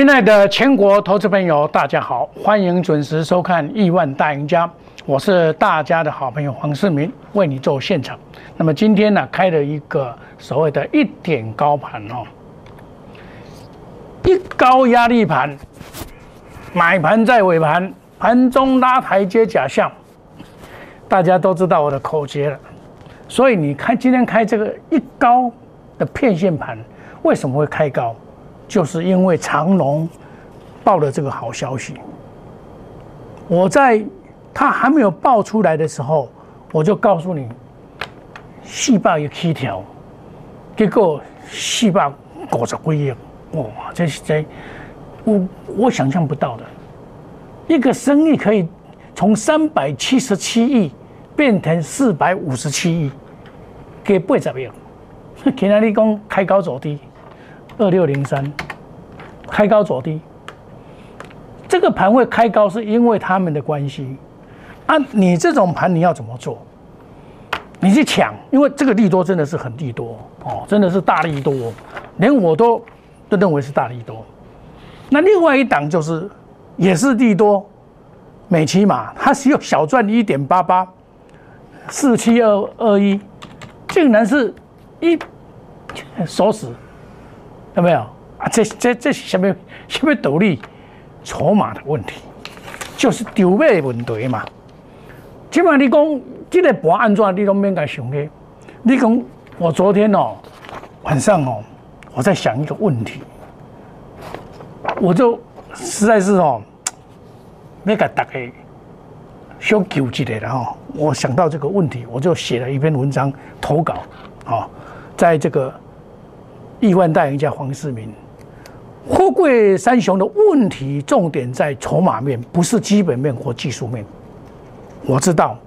亲爱的全国投资朋友，大家好，欢迎准时收看《亿万大赢家》，我是大家的好朋友黄世明，为你做现场。那么今天呢，开了一个所谓的一点高盘哦，一高压力盘，买盘在尾盘，盘中拉台阶假象，大家都知道我的口诀了。所以你看今天开这个一高的片线盘，为什么会开高？就是因为长隆报了这个好消息，我在他还没有报出来的时候，我就告诉你，细胞有七条，结果细胞五十几亿，哇，这是这我我想象不到的，一个生意可以从三百七十七亿变成四百五十七亿，给八十亿，听哪里讲开高走低？二六零三，开高走低，这个盘会开高是因为他们的关系。啊，你这种盘你要怎么做？你去抢，因为这个利多真的是很利多哦，真的是大利多，连我都都认为是大利多。那另外一档就是也是利多，美骑马它只有小赚一点八八，四七二二一，竟然是一锁死。有没有啊？这这这是什么什么道理？筹码的问题，就是丢尾的问题嘛。起码你讲这个盘安怎，你都免该想的。你讲我昨天哦晚上哦，我在想一个问题，我就实在是哦，那个大概小纠结的然后，我想到这个问题，我就写了一篇文章投稿啊，在这个。亿万大赢家黄世明，富贵三雄的问题重点在筹码面，不是基本面或技术面。我知道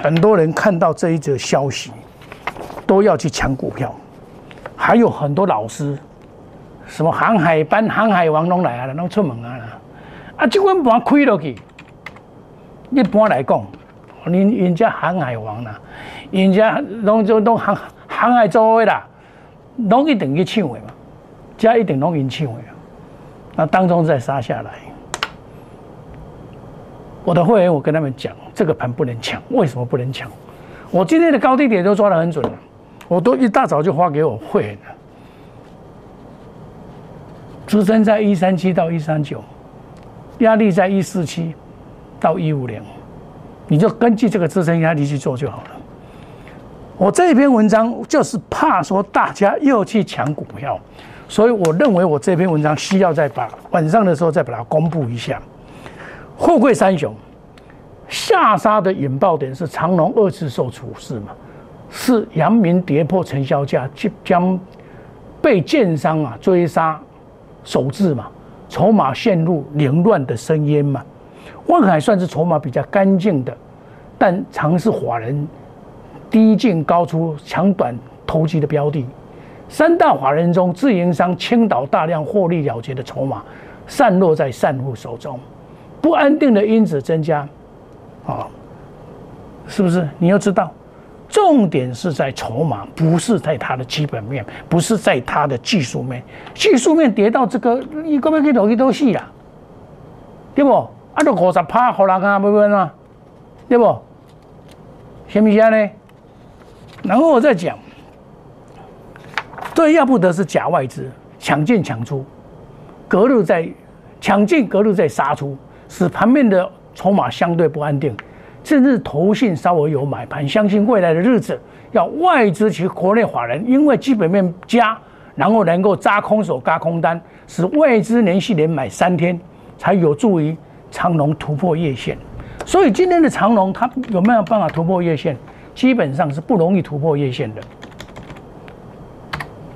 很多人看到这一则消息，都要去抢股票，还有很多老师，什么航海班、航海王拢来啊，拢出门啊啊！这款盘开落去，一般来讲，人人家航海王啦，人家拢就拢航航海周围啦。拢一定去抢的嘛，加一定拢因抢的，那当中再杀下来，我的会员我跟他们讲，这个盘不能抢，为什么不能抢？我今天的高低点都抓得很准了，我都一大早就发给我会员了，支撑在一三七到一三九，压力在一四七到一五零，你就根据这个支撑压力去做就好了。我这篇文章就是怕说大家又去抢股票，所以我认为我这篇文章需要再把晚上的时候再把它公布一下。富贵三雄下杀的引爆点是长隆二次受处置嘛？是阳明跌破成交价，即将被建商啊追杀首置嘛？筹码陷入凌乱的深渊嘛？万海算是筹码比较干净的，但尝试华人。低进高出、长短投机的标的，三大法人中，自营商倾倒大量获利了结的筹码，散落在散户手中，不安定的因子增加，啊，是不是？你要知道，重点是在筹码，不是在它的基本面，不是在它的技术面。技术面跌到这个，你根本可以投机都死啊，对不？啊，都五十趴，好难啊，不不啊，对不？什么意思呢？然后我再讲，对，要不得是假外资抢进抢出，隔日在抢进，隔日在杀出，使盘面的筹码相对不安定，甚至投信稍微有买盘，相信未来的日子要外资及国内法人因为基本面加，然后能够扎空手、加空单，使外资连续连买三天，才有助于长龙突破月线。所以今天的长龙，它有没有办法突破月线？基本上是不容易突破月线的，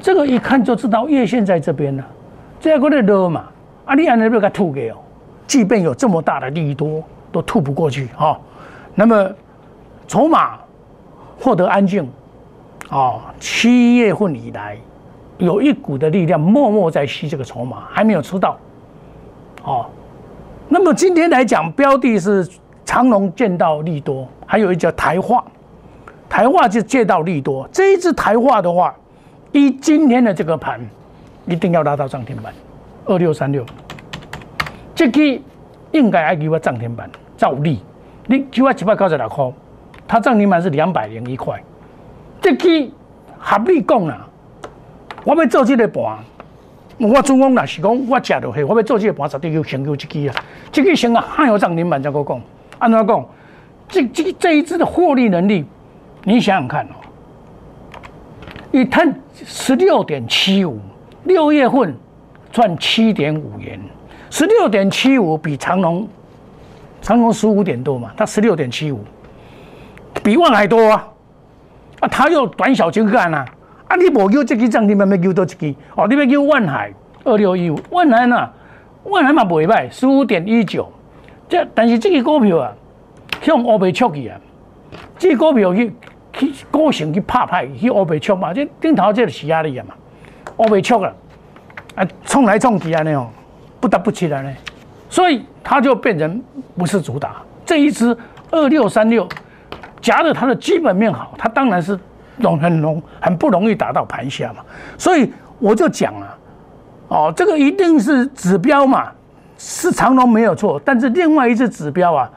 这个一看就知道月线在这边呢，这个的热嘛，啊，你按那边给吐给哦，即便有这么大的利多，都吐不过去哈。那么筹码获得安静，啊，七月份以来有一股的力量默默在吸这个筹码，还没有出到，哦。那么今天来讲，标的是长隆见到利多，还有一家台化。台化就借到利多，这一只台化的话，以今天的这个盘，一定要拉到涨停板，二六三六，这支应该还给我涨停板，照例，你给我一百九十六块，它涨停板是两百零一块，这支合理讲啦，我要做这个盘，我总共若是讲我食落去，我要做这个盘，绝对要先救这支啊，这支先啊，还有涨停板再个讲，安怎讲？这这这一支的获利能力，你想想看哦，一摊十六点七五，六月份赚七点五元，十六点七五比长隆，长隆十五点多嘛，它十六点七五，比万还多啊，啊，他又短小精干啊，啊，你无叫这支涨停板，要叫多一支哦，你要叫万海二六一五，万海呐，万海嘛袂歹，十五点一九，这但是这个股票啊。向乌白出去啊！这股票去去高盛去拍派去乌白出嘛，这顶头这是压力啊嘛，乌白出了啊，冲来冲去啊那种，不得不起来呢，所以它就变成不是主打。这一支二六三六，夹着它的基本面好，它当然是容很容很不容易打到盘下嘛。所以我就讲啊，哦，这个一定是指标嘛，是长龙没有错，但是另外一只指标啊。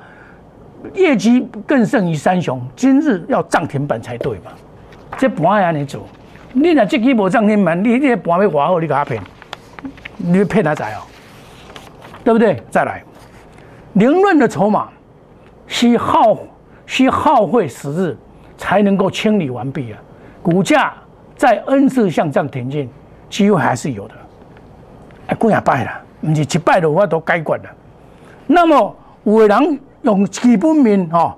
业绩更胜于三雄，今日要涨停板才对嘛？这盘要安尼做，你若这期无涨停板，你这盘要划好，你给他骗，你骗他仔哦，对不对？再来，凌乱的筹码需耗需耗费时日才能够清理完毕啊！股价在 N 次向上挺进，机会还是有的。哎，过两拜了，不是一拜的话都该管了。那么伟人。用基本面哦，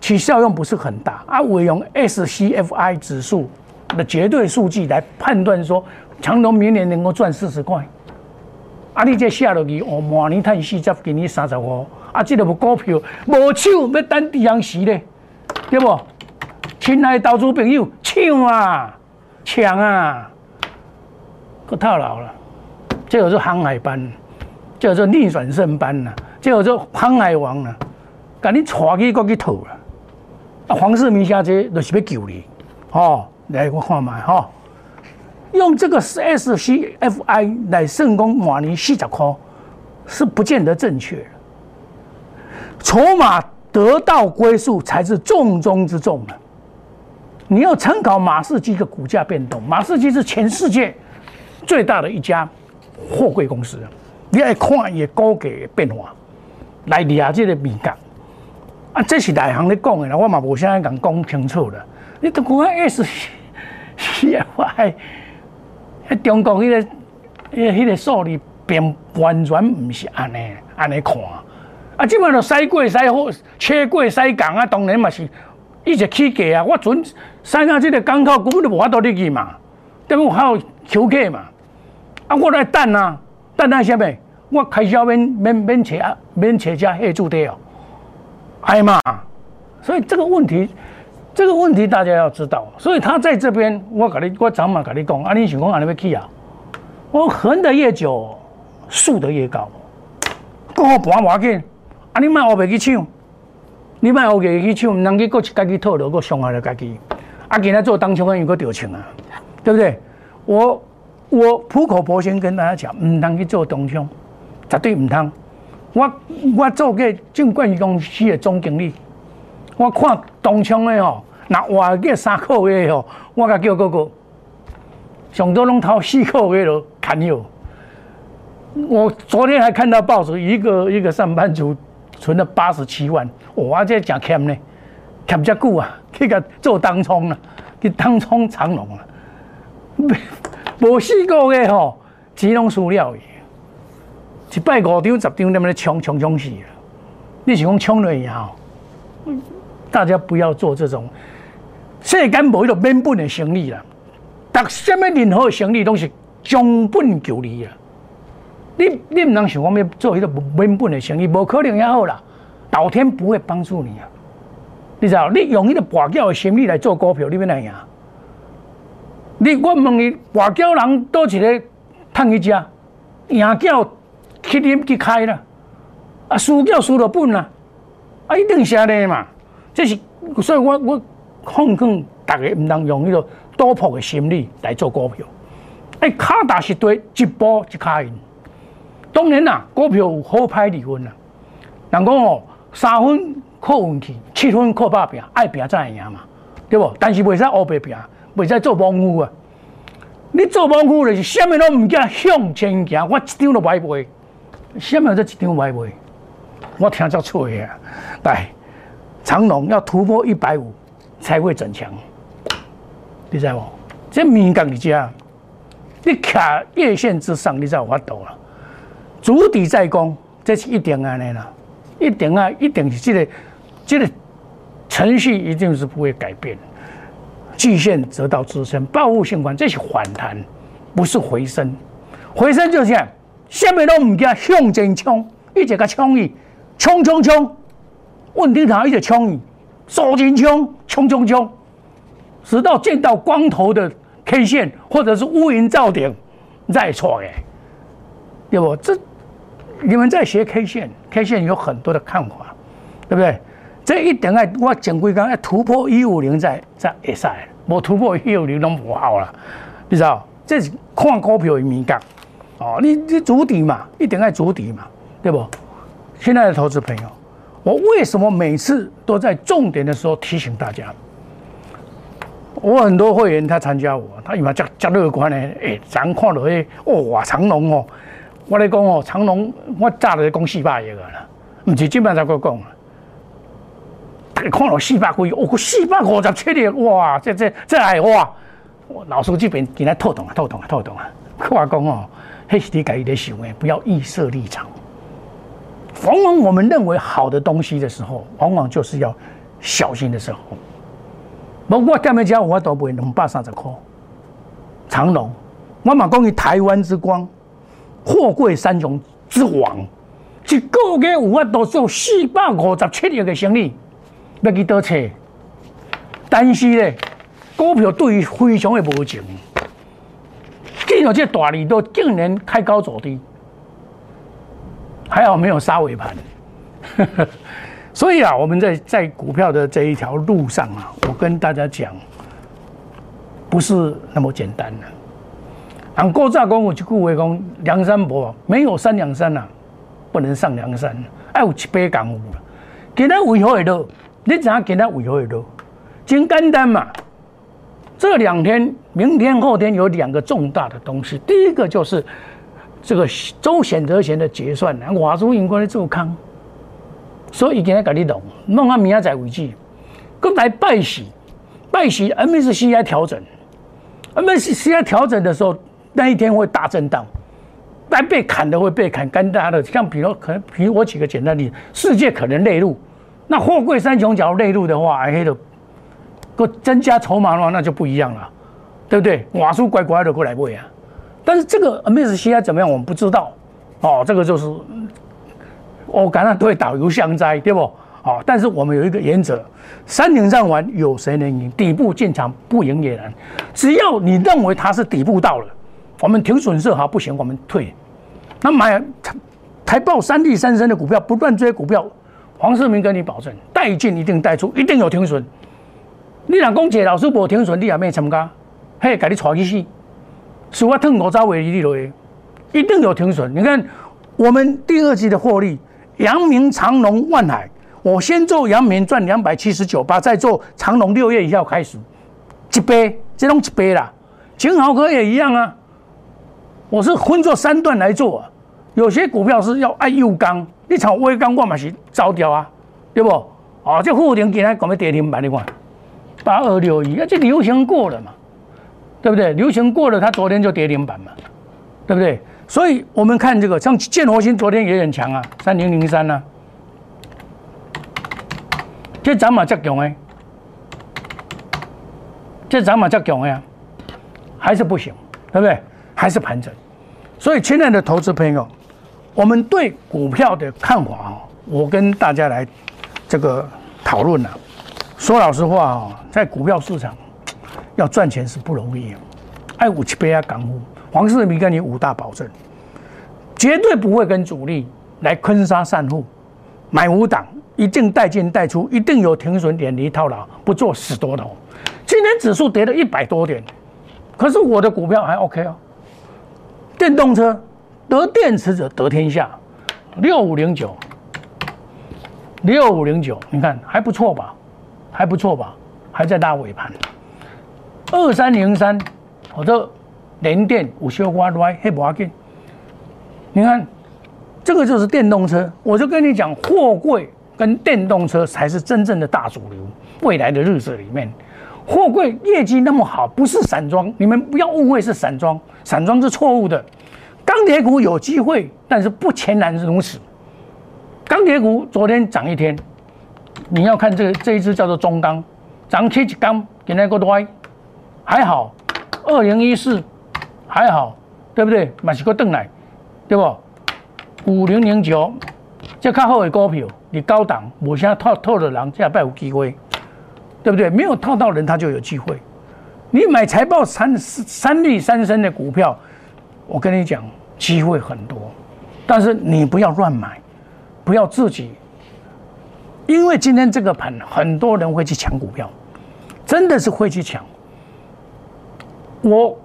其效用不是很大啊。我用 SCFI 指数的绝对数据来判断说，长隆明年能够赚四十块。啊，你这下落去，我，明年赚四十，给你三十五。啊，这个股票无手要等地阳时咧，对不？亲爱的投资朋友，抢啊，抢啊！可套牢了，这个是航海班，叫做逆转胜班呐，这叫做航海王呐。甲你带去过去套啦！啊，黄世明小姐就是要救你，哦，来我看卖哈，用这个 SCFI 来成功马尼四十块，是不见得正确。筹码得到归宿才是重中之重的。你要参考马士基的股价变动，马士基是全世界最大的一家货柜公司，你要看伊股价变化，来了解这个敏感。啊，这是内行咧讲的啦，我嘛无啥敢讲清楚啦。你都讲 S C F I，迄中国迄个、迄、迄个数字并完全毋是安尼、安尼看。啊，即摆就使过使好，车过使港啊，当然嘛是一直起价啊。我准使到即个港口根本就无法度入去嘛，等于还有求客嘛。啊，我来等啊，等那啥物？我开销免免免车啊，免车价下注的哦。挨骂，所以这个问题，这个问题大家要知道。所以他在这边，我跟你，我早晚跟你讲，啊，你想讲安尼要去啊？我横的越久，竖的越高。过好盘要紧，啊，你卖我袂去抢，你卖我袂去抢，唔能去过一家己套牢，过伤害了家己。啊，今日做当冲的有个掉钱啊，对不对？我我苦口婆心跟大家讲，唔能去做当冲，绝对唔通。我我做过证券公司的总经理，我看东冲的吼，那活个三个月吼，我甲叫哥哥，上多拢头四个月了，砍有。我昨天还看到报纸，一个一个上班族存了八十七万，哇，这真欠呢，欠遮久啊，去甲做当冲啊，去当冲长隆啊，无四个月吼，钱拢输了。一摆五张十张，那么咧冲冲冲死了。你是讲冲了以后，大家不要做这种世间无迄个免本的生意啦。但什么任何生意都是将本求利啊。你你唔能想讲要做迄个免本的生意，无可能也好啦。老天不会帮助你啊。你知道？你用迄个跋筊的心理来做股票，你要哪样？你我问你，跋筊人多一个赚一家，赢筊。去啉去开啦，啊输叫输了本啦，啊一定是安尼嘛，这是所以我我奉劝大家唔能用迄个赌博的心理来做股票，哎卡打是对一步一卡赢，当然啦，股票有好歹离分啦。人讲哦，三分靠运气，七分靠打拼，爱拼才会赢嘛，对不？但是袂使乌白拼，袂使做莽夫啊！你做莽夫就是啥物拢毋惊向前行，我一张都买卖，下面这一张买卖？我听足脆啊！来，长龙要突破一百五才会整强，你知无？这敏感你知你卡月线之上，你才有法度了。主底在攻，这是一定安尼啦，一定啊，一定是这个这个程序一定是不会改变。季线则到支撑，报复性反，这是反弹，不是回升。回升就是样，什么都唔惊向前冲，一直甲冲伊，冲冲冲，稳定头一直冲伊，收紧冲，冲冲冲，直到见到光头的 K 线或者是乌云罩顶再错诶，对不？这你们在学 K 线，K 线有很多的看法，对不对？这一点啊，我讲规讲要突破一五零再再会使，无突破一五零拢无好啦，你知道？这是看股票的敏感哦，你你主底嘛，一定要主底嘛，对不？亲爱的投资朋友，我为什么每次都在重点的时候提醒大家？我很多会员他参加我，他以为加加乐观呢，哎，咱看落去，哇，长隆哦，我来讲哦，长隆我早就讲四百亿个啦，唔是今晚才讲讲。看了四百几，哦，四百五十七亿，哇！这这这还哇！老书记边今天透懂啊，透懂啊，透懂啊！话讲哦，黑是你改己的行为，不要预设立场。往往我们认为好的东西的时候，往往就是要小心的时候。不过干咩讲，我都不会两百三十块。长隆，我嘛讲伊台湾之光，货柜三雄之王，一个月有法度做四百五十七亿的生意。要去倒车，但是咧，股票对于非常的无情，见到这大利都竟然开高走低，还好没有杀尾盘。所以啊，我们在在股票的这一条路上啊，我跟大家讲，不是那么简单的。按国炸讲，我就句话讲，梁山伯没有三梁山呐，不能上梁山，还有七百港务了，今天为何会落？你怎样给他尾会多？真简单嘛！这两天、明天、后天有两个重大的东西。第一个就是这个周显德贤的结算，华中银过来做康，所以今天跟你懂，弄到明仔载为止。刚来拜喜，拜喜 MSCI 调整，MSCI 调整的时候，那一天会大震荡，该被砍的会被砍，干大的像比如可能，比如我举个简单例子，世界可能内陆。那货柜三雄角内陆的话，还黑的，个增加筹码的话，那就不一样了，对不对？瓦数乖乖的过来不啊？但是这个 M S C I 怎么样，我们不知道哦。这个就是我感觉对导游相灾，对不？哦，但是我们有一个原则：三点上玩有谁能赢？底部进场不赢也难。只要你认为它是底部到了，我们停损设好不行，我们退。那买台报三地三升的股票，不断追股票。黄世明跟你保证，带进一定带出，一定有停损。你若讲谢老师无停损，你也没参加，嘿，给你传去死。是我吞五招尾你落去，一定有停损。你看我们第二季的获利，阳明、长隆、万海，我先做阳明赚两百七十九八，再做长隆六月一号开始一倍，这种一倍啦。金豪哥也一样啊，我是分做三段来做，啊有些股票是要按右刚。你炒微钢，我嘛是走掉啊，对不？哦，这沪宁今天讲要跌停板，你看八二六一，啊，这流行过了嘛，对不对？流行过了，它昨天就跌停板嘛，对不对？所以我们看这个，像建活新昨天也很强啊，三零零三呢，这涨马较强哎，这涨马较强哎，还是不行，对不对？还是盘整，所以亲爱的投资朋友。我们对股票的看法啊，我跟大家来这个讨论了。说老实话啊，在股票市场要赚钱是不容易。爱五七倍啊，港股黄世明跟你五大保证，绝对不会跟主力来坑杀散户，买五档一定带进带出，一定有停损点离套牢，不做死多头。今天指数跌了一百多点，可是我的股票还 OK 哦，电动车。得电池者得天下。六五零九，六五零九，你看还不错吧？还不错吧？还在拉尾盘。二三零三，我这连电五修瓜来黑不要紧。你看，这个就是电动车。我就跟你讲，货柜跟电动车才是真正的大主流。未来的日子里面，货柜业绩那么好，不是散装，你们不要误会是散装，散装是错误的。钢铁股有机会，但是不全然如此。钢铁股昨天涨一天，你要看这个这一只叫做中钢，涨七几钢，给那个多，还好。二零一四还好，对不对？买是个邓来，对不？五零零九，这较好的股票，你高档，我现在套套的人，这拜有机会。对不对？没有套到人，他就有机会。你买财报三三利三升的股票，我跟你讲，机会很多。但是你不要乱买，不要自己，因为今天这个盘，很多人会去抢股票，真的是会去抢。我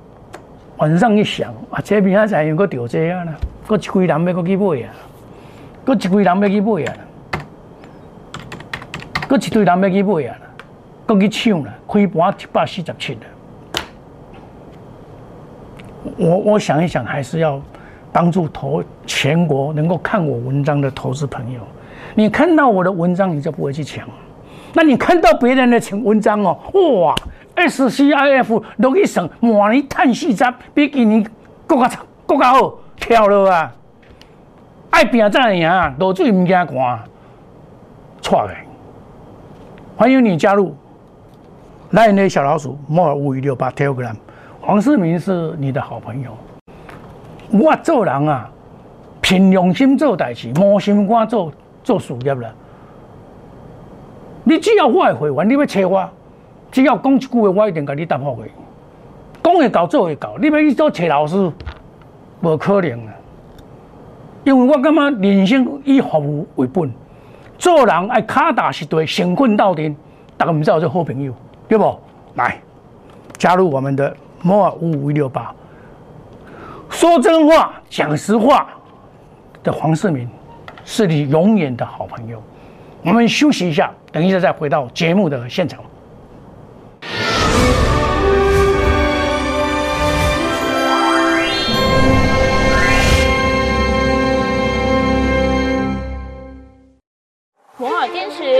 晚上一想啊，这边还在用个掉这样呢，个一堆人要去买啊，搁一堆人要去买啊，搁一堆人要去买啊。搁去抢了，开盘一百四十七了。我我想一想，还是要帮助投全国能够看我文章的投资朋友。你看到我的文章，你就不会去抢。那你看到别人的文章哦，哇，SCIF 落去算，满年碳四十，比今年更加更加好，跳了啊！爱拼才赢，落水唔惊寒，错的。欢迎你加入。来那小老鼠，莫尔五一六八 Telegram，黄世明是你的好朋友。我做人啊，凭良心做代志，无心肝做做事业啦。你只要我会员，你要找我，只要讲一句话，我一定给你答复去。讲会到做会到，你要去做找老师，无可能啊。因为我感觉人生以服务为本，做人爱卡打实地，成困到底，大家唔知我做好朋友。对不？来加入我们的摩尔五五六八，说真话、讲实话的黄世明是你永远的好朋友。我们休息一下，等一下再回到节目的现场。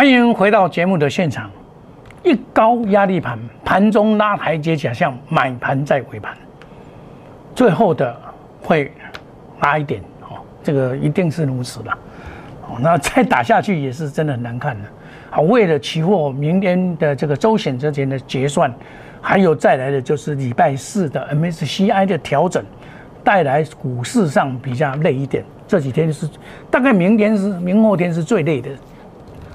欢迎回到节目的现场。一高压力盘，盘中拉台阶假象，买盘在尾盘，最后的会拉一点哦，这个一定是如此的。哦，那再打下去也是真的很难看的。好，为了期货明天的这个周选择前的结算，还有再来的就是礼拜四的 MSCI 的调整，带来股市上比较累一点。这几天是大概明天是明后天是最累的。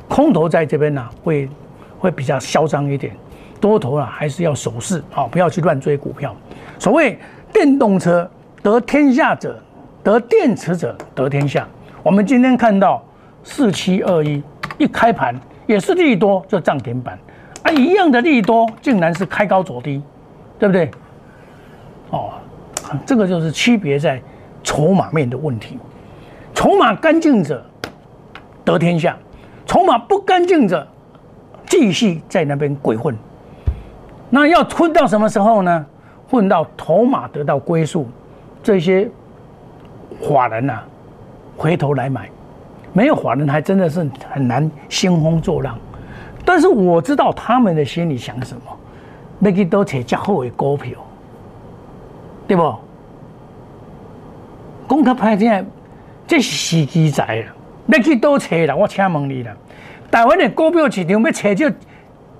空头在这边呢，会会比较嚣张一点，多头啊还是要守势啊，不要去乱追股票。所谓电动车得天下者，得电池者得天下。我们今天看到四七二一一开盘也是利多就涨停板啊，一样的利多竟然是开高走低，对不对？哦，这个就是区别在筹码面的问题，筹码干净者得天下。筹码不干净者，继续在那边鬼混。那要混到什么时候呢？混到筹码得到归宿，这些法人呐回头来买，没有法人还真的是很难兴风作浪。但是我知道他们的心里想什么，要去多找较好的股票，对不？讲较歹听，这是时机在了，要去多找啦，我请问你啦。台湾的股票市场要找就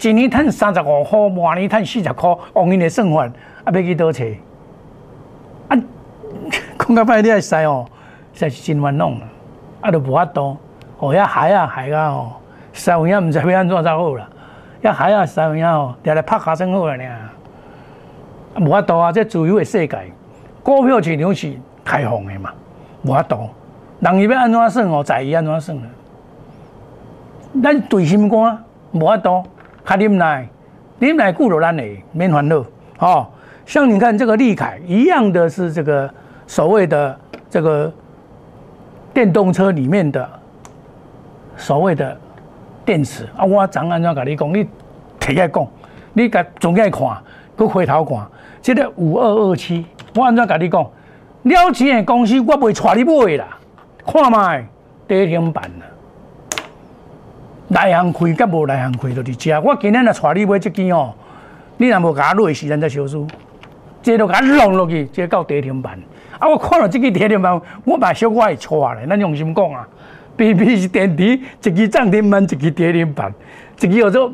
一年赚三十五块，半年赚四十块，往年的算法，啊，要去多找？啊，讲较歹听使哦，实是真冤枉啊，啊，都无法度，哦，遐海啊海啊哦。三文影毋知要安怎才好啦，遐海啊三文影哦，定来拍卡算好啦尔。无法度啊，这自由的世界，股票市场是开放的嘛，无法度。人伊要安怎算哦，在伊安怎算啊。咱对心肝无法度，较忍耐，忍耐顾着咱的免烦恼。哦，像你看这个利凯一样的是这个所谓的这个电动车里面的所谓的。电池啊！我怎安怎甲你讲？你摕起来讲，你甲总起看，佮回头看，这个五二二七，我安怎甲你讲？了钱的公司我袂带你买啦，看卖跌停板啦，内行开甲无内行开都伫遮。我今日来带你买这支哦，你若无甲我落时间再小输，这都甲弄落去，这到跌停板。啊！我看到这支跌停板，我嘛小我会带咧，咱用心讲啊。B B 是电池，一支涨停板，一支跌停板，一支叫做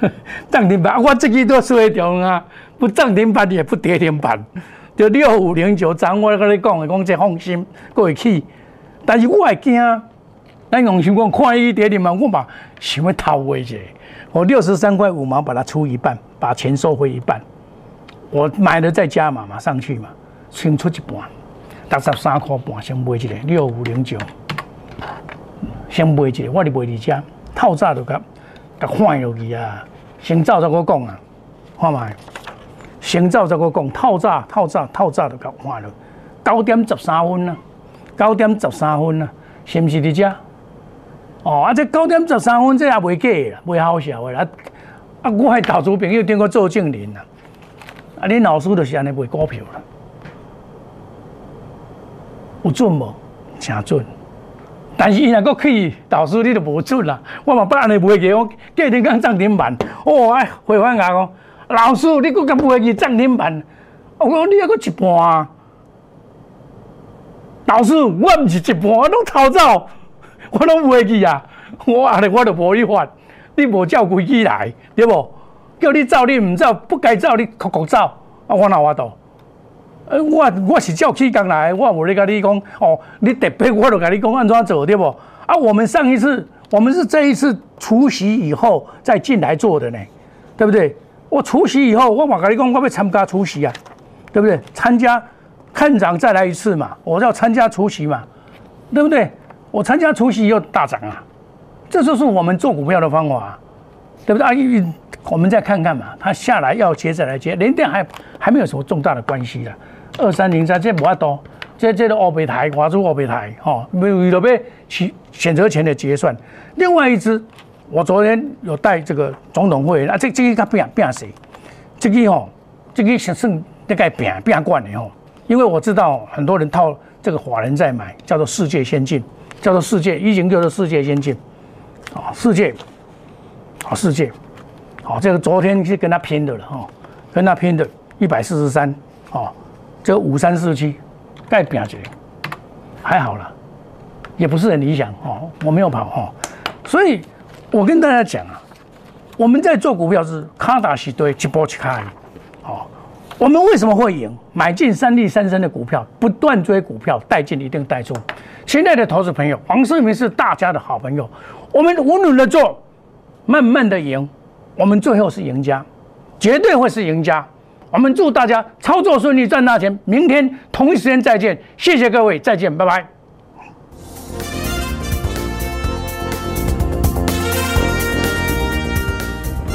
涨停板。我这支都说得啊，不涨停板也不跌停板，就六五零九涨。我跟你讲的，讲这放心过会去，但是我会惊。咱用心讲，看伊跌点嘛，我嘛想要偷回去。我六十三块五毛把它出一半，把钱收回一半。我买了再加码嘛，上去嘛，先出一半，六十三块半先买一个六五零九。先买一个，我哩买伫遮，透早就甲甲换落去啊！先照着我讲啊，看卖，先走再我讲，透早透早透早就甲换了，九点十三分啊，九点十三分啊，是毋是伫遮？哦，啊，这九点十三分这也袂假啦，袂好笑啦。啊，我系投资朋友顶过做证人啦，啊，恁老师就是安尼卖股票啦，有准无？诚准。但是伊若搁去导师，你就无准啦。我嘛不安尼买去，我隔天刚涨停板。哦，哎，回翻牙讲，老师，你佫敢买去涨停板？我讲你还搁一半。老师，我毋是一半，我拢偷走，我拢买去啊。我安尼我就无你法，你无照规矩来，对无？叫你走你毋走，不该走你哭哭走，啊，我哪法度？呃，我我是照起工来，我无咧甲你讲哦，你特别我就甲你讲安怎做对不？啊，我们上一次我们是这一次除夕以后再进来做的呢，对不对？我除夕以后，我嘛甲你讲，我要参加除夕啊，对不对？参加看涨再来一次嘛，我要参加除夕嘛，对不对？我参加除夕又大涨啊，这就是我们做股票的方法，啊对不对？啊，我们再看看嘛，它下来要接着来接，连电还还没有什么重大的关系了。二三零三，这无法多，这这个欧贝台，华住欧贝台，哈，为了要选选择权的结算。另外一支，我昨天有带这个总统会，啊，这这个他变变谁？这个吼，这个是算大概变变惯的吼，因为我知道很多人套这个华人在买，叫做世界先进，叫做世界，已经叫做世界先进，啊，世界，啊世界，好，这个昨天是跟他拼的了哈，跟他拼的，一百四十三，哦。这五三四七，盖表决还好了，也不是很理想哦。我没有跑哦，所以我跟大家讲啊，我们在做股票是卡打西堆，一波去开，哦，我们为什么会赢？买进三利三升的股票，不断追股票，带进一定带出。亲爱的投资朋友，黄世明是大家的好朋友，我们无论的做，慢慢的赢，我们最后是赢家，绝对会是赢家。我们祝大家操作顺利，赚大钱！明天同一时间再见，谢谢各位，再见，拜拜。